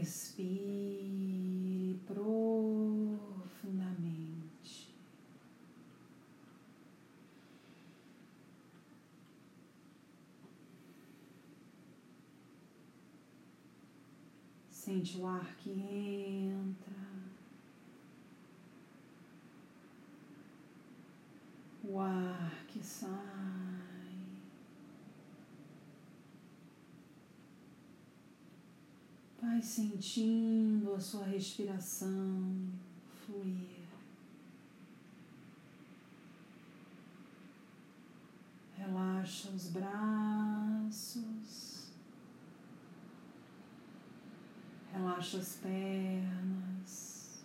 Respire profundamente. Sente o ar que entra, o ar que sai. Vai sentindo a sua respiração fluir. Relaxa os braços, relaxa as pernas,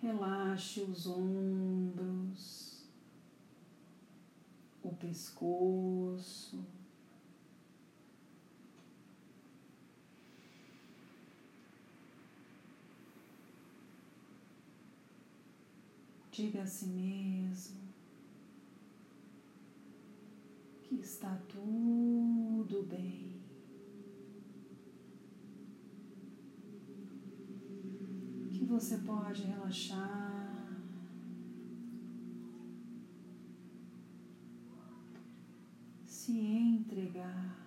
relaxe os ombros, o pescoço. Diga a si mesmo que está tudo bem. Que você pode relaxar. Se entregar.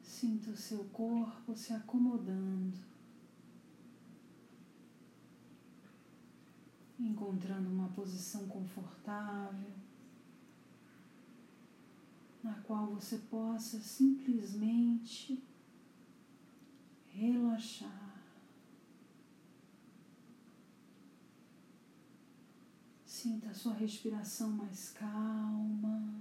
Sinta o seu corpo se acomodando. Encontrando uma posição confortável, na qual você possa simplesmente relaxar. Sinta a sua respiração mais calma.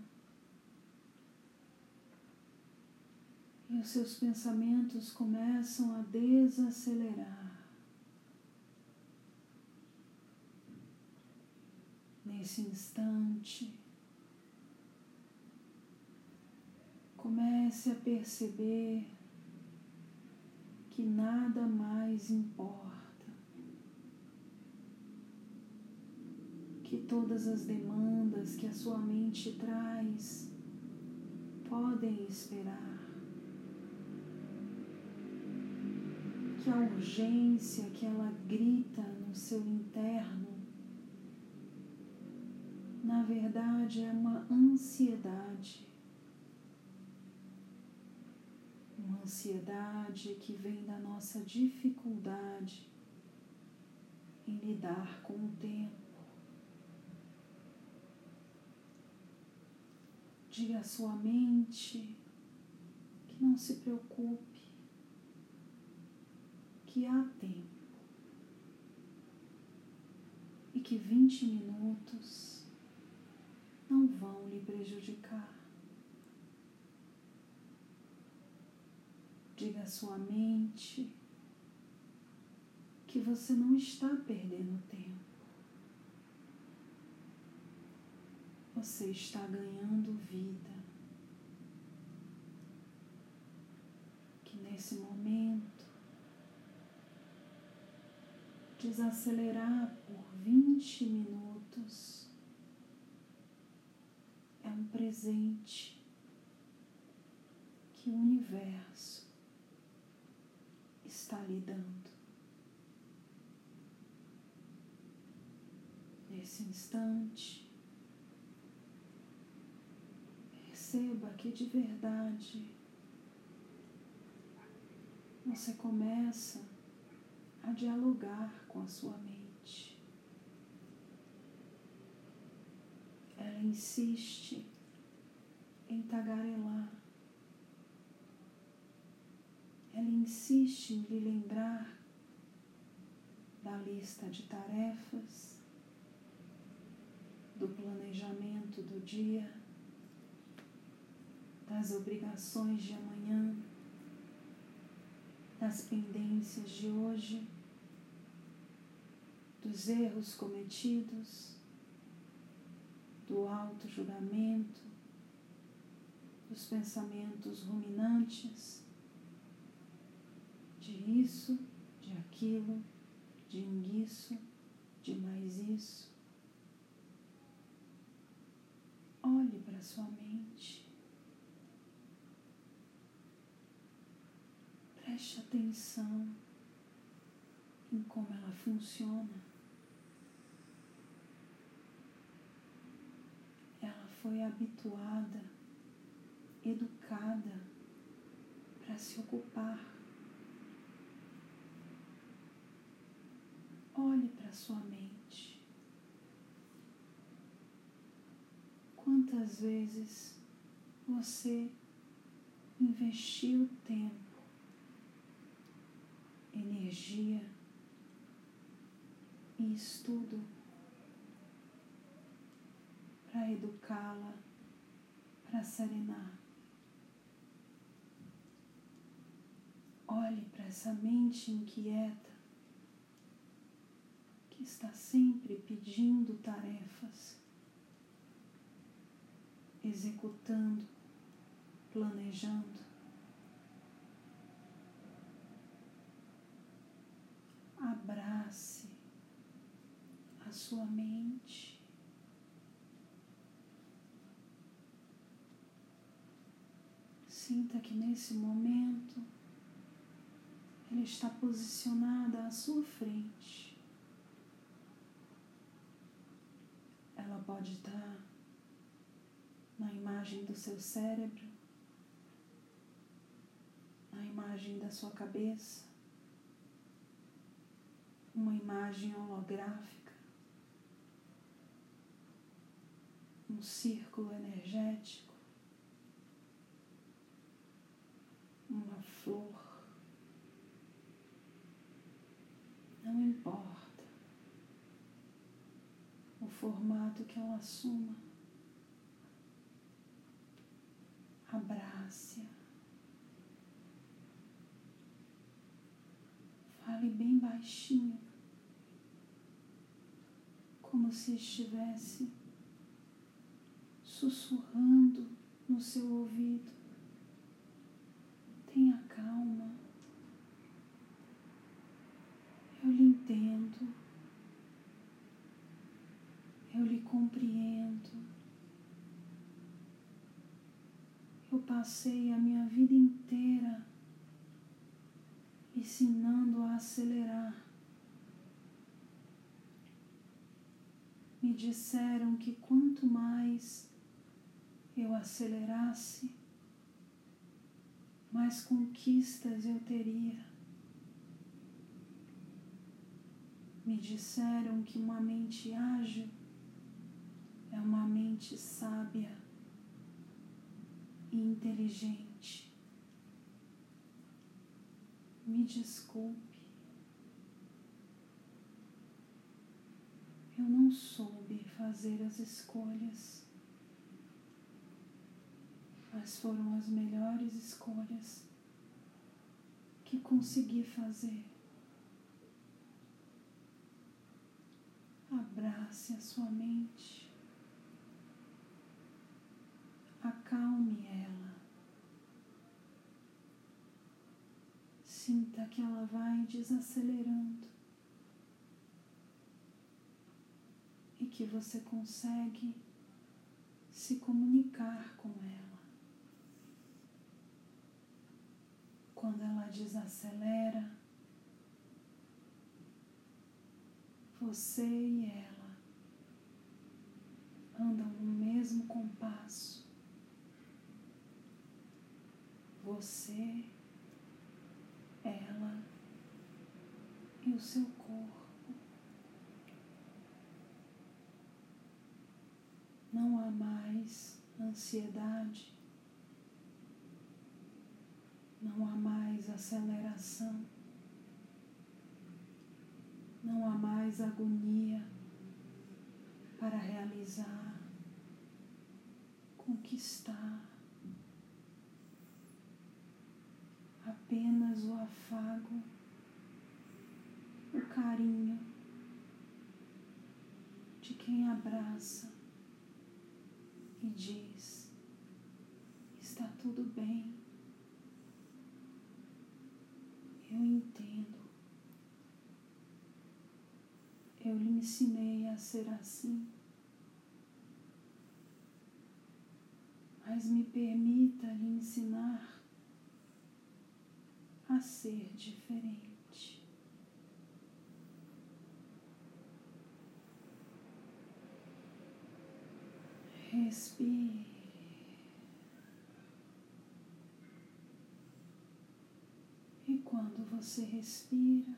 E os seus pensamentos começam a desacelerar. Nesse instante, comece a perceber que nada mais importa, que todas as demandas que a sua mente traz podem esperar. Que a urgência que ela grita no seu interno na verdade é uma ansiedade. Uma ansiedade que vem da nossa dificuldade em lidar com o tempo. Diga à sua mente que não se preocupe, que há tempo e que 20 minutos não vão lhe prejudicar. Diga à sua mente que você não está perdendo tempo. Você está ganhando vida. Que nesse momento desacelerar por 20 minutos um presente que o universo está lhe dando. Nesse instante, perceba que de verdade você começa a dialogar com a sua mente. ela insiste em tagarelar. Ela insiste em lhe lembrar da lista de tarefas, do planejamento do dia, das obrigações de amanhã, das pendências de hoje, dos erros cometidos do auto-julgamento, dos pensamentos ruminantes, de isso, de aquilo, de isso, de mais isso. Olhe para sua mente. Preste atenção em como ela funciona. Ela foi habituada, educada para se ocupar. Olhe para sua mente. Quantas vezes você investiu tempo, energia e estudo para educá-la, para serenar. Olhe para essa mente inquieta que está sempre pedindo tarefas, executando, planejando. Abrace a sua mente. Sinta que nesse momento ela está posicionada à sua frente. Ela pode estar na imagem do seu cérebro, na imagem da sua cabeça, uma imagem holográfica, um círculo energético, uma flor. Não importa o formato que ela assuma, abrace-a. Fale bem baixinho, como se estivesse sussurrando no seu ouvido. Tenha calma. Eu lhe entendo. Eu lhe compreendo. Eu passei a minha vida inteira ensinando a acelerar. Me disseram que quanto mais eu acelerasse, mais conquistas eu teria. Me disseram que uma mente ágil é uma mente sábia e inteligente. Me desculpe, eu não soube fazer as escolhas, mas foram as melhores escolhas que consegui fazer. Abrace a sua mente, acalme ela, sinta que ela vai desacelerando e que você consegue se comunicar com ela. Quando ela desacelera, você e ela andam no mesmo compasso. Você, ela e o seu corpo. Não há mais ansiedade, não há mais aceleração não há mais agonia para realizar, conquistar. Apenas o afago, o carinho de quem abraça e diz: está tudo bem, eu entendo. Eu lhe ensinei a ser assim. mas me permita lhe ensinar a ser diferente. Respire. E quando você respira,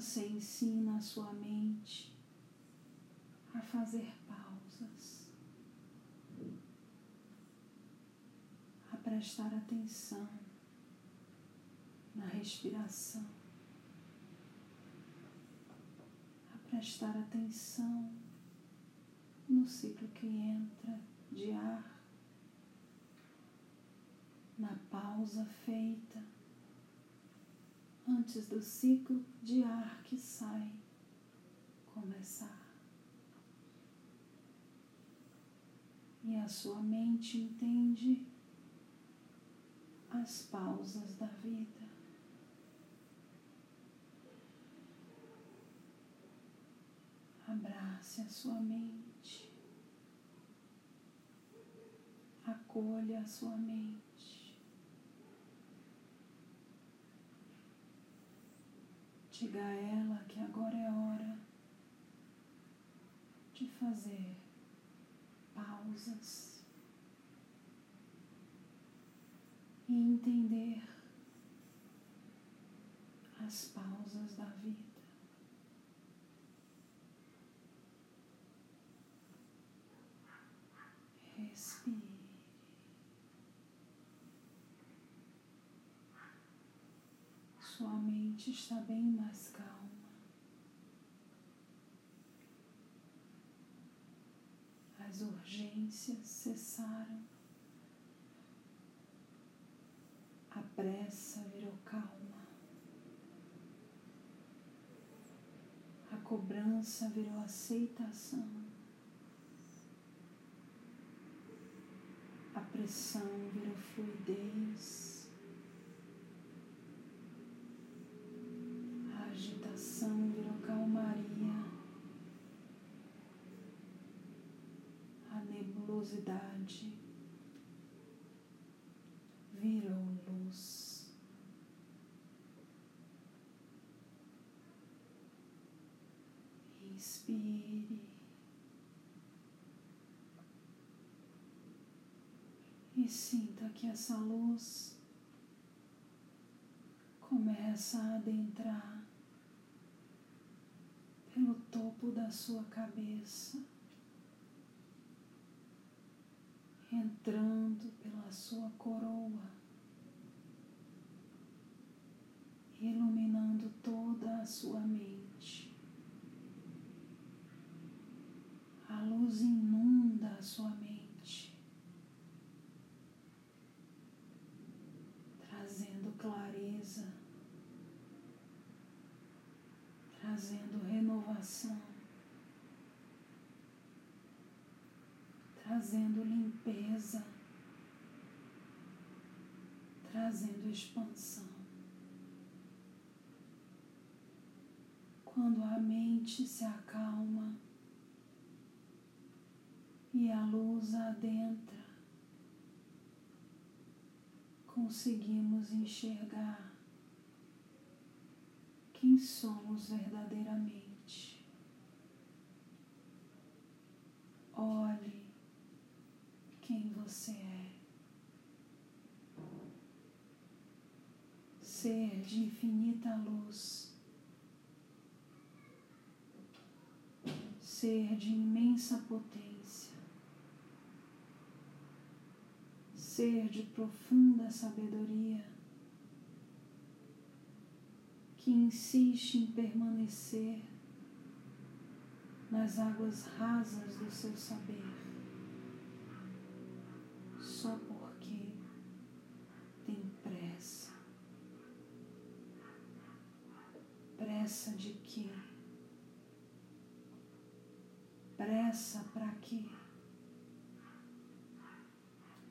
você ensina a sua mente a fazer pausas, a prestar atenção na respiração, a prestar atenção no ciclo que entra de ar, na pausa feita antes do ciclo de ar que sai começar. E a sua mente entende as pausas da vida. Abrace a sua mente, acolha a sua mente. Diga a ela que agora é hora de fazer pausas e entender as pausas da vida. Respire. Sua mente está bem mais calma. As urgências cessaram. A pressa virou calma. A cobrança virou aceitação. A pressão virou fluidez. agitação virou calmaria, a nebulosidade virou luz. Inspire e sinta que essa luz começa a adentrar pelo topo da sua cabeça, entrando pela sua coroa, iluminando toda a sua mente. A luz inunda a sua mente, trazendo clareza trazendo renovação, trazendo limpeza, trazendo expansão. Quando a mente se acalma e a luz adentra, conseguimos enxergar quem somos verdadeiramente. Olhe quem você é. Ser de infinita luz. Ser de imensa potência. Ser de profunda sabedoria que insiste em permanecer nas águas rasas do seu saber, só porque tem pressa. Pressa de quê? Pressa para quê?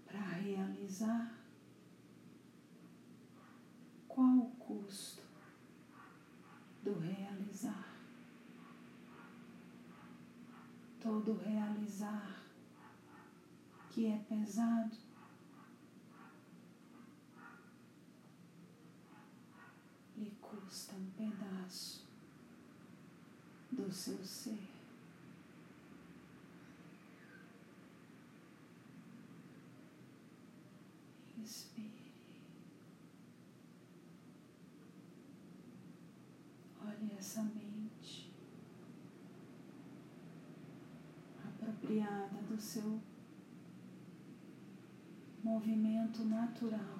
Para realizar? Qual o custo? do realizar. Todo realizar que é pesado, lhe custa um pedaço do seu ser. Inspire. Olhe essa mente apropriada do seu movimento natural,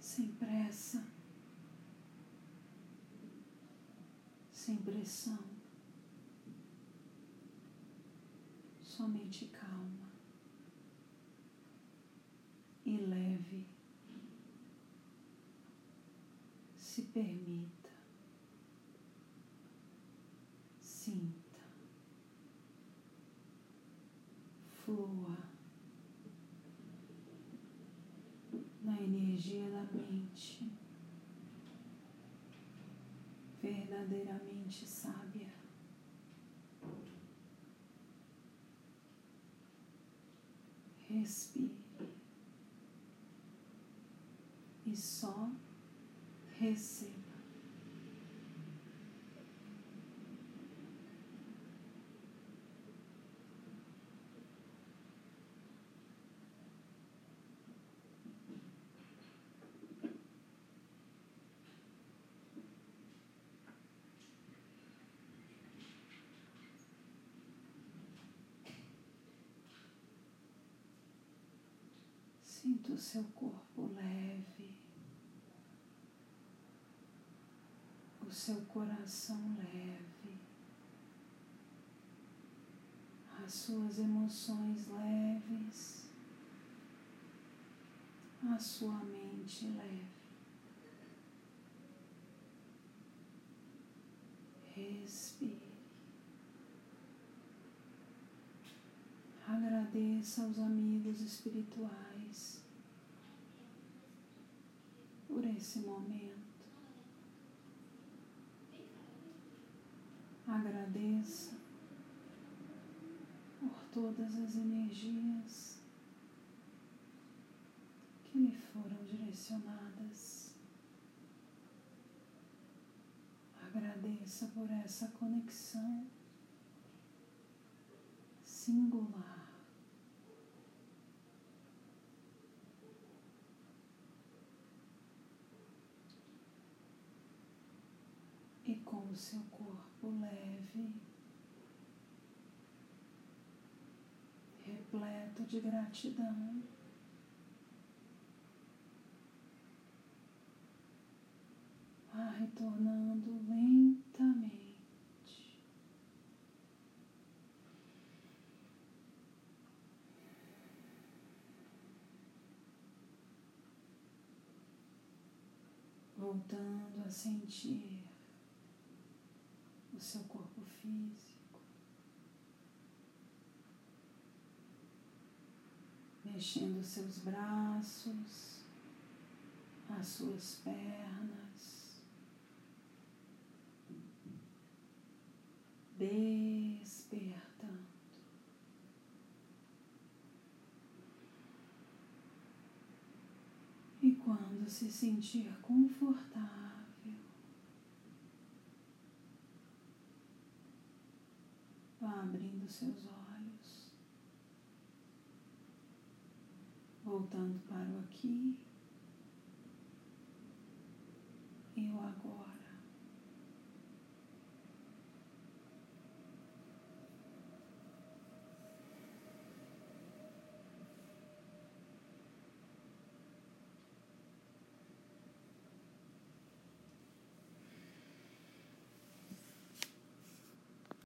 sem pressa, sem pressão, somente calma e leve. Se permita, sinta, flua na energia da mente, verdadeiramente sábia. Respire e só receba. Sinta o seu corpo leve, o seu coração leve, as suas emoções leves, a sua mente leve. Respire. Agradeça aos amigos espirituais por esse momento. Agradeça por todas as energias que lhe foram direcionadas. Agradeça por essa conexão singular. E com o seu corpo leve, repleto de gratidão, vá retornando lentamente. voltando a sentir seu corpo físico, mexendo seus braços, as suas pernas, despertando. E quando se sentir confortável, vá abrindo seus olhos, voltando para o aqui e o agora.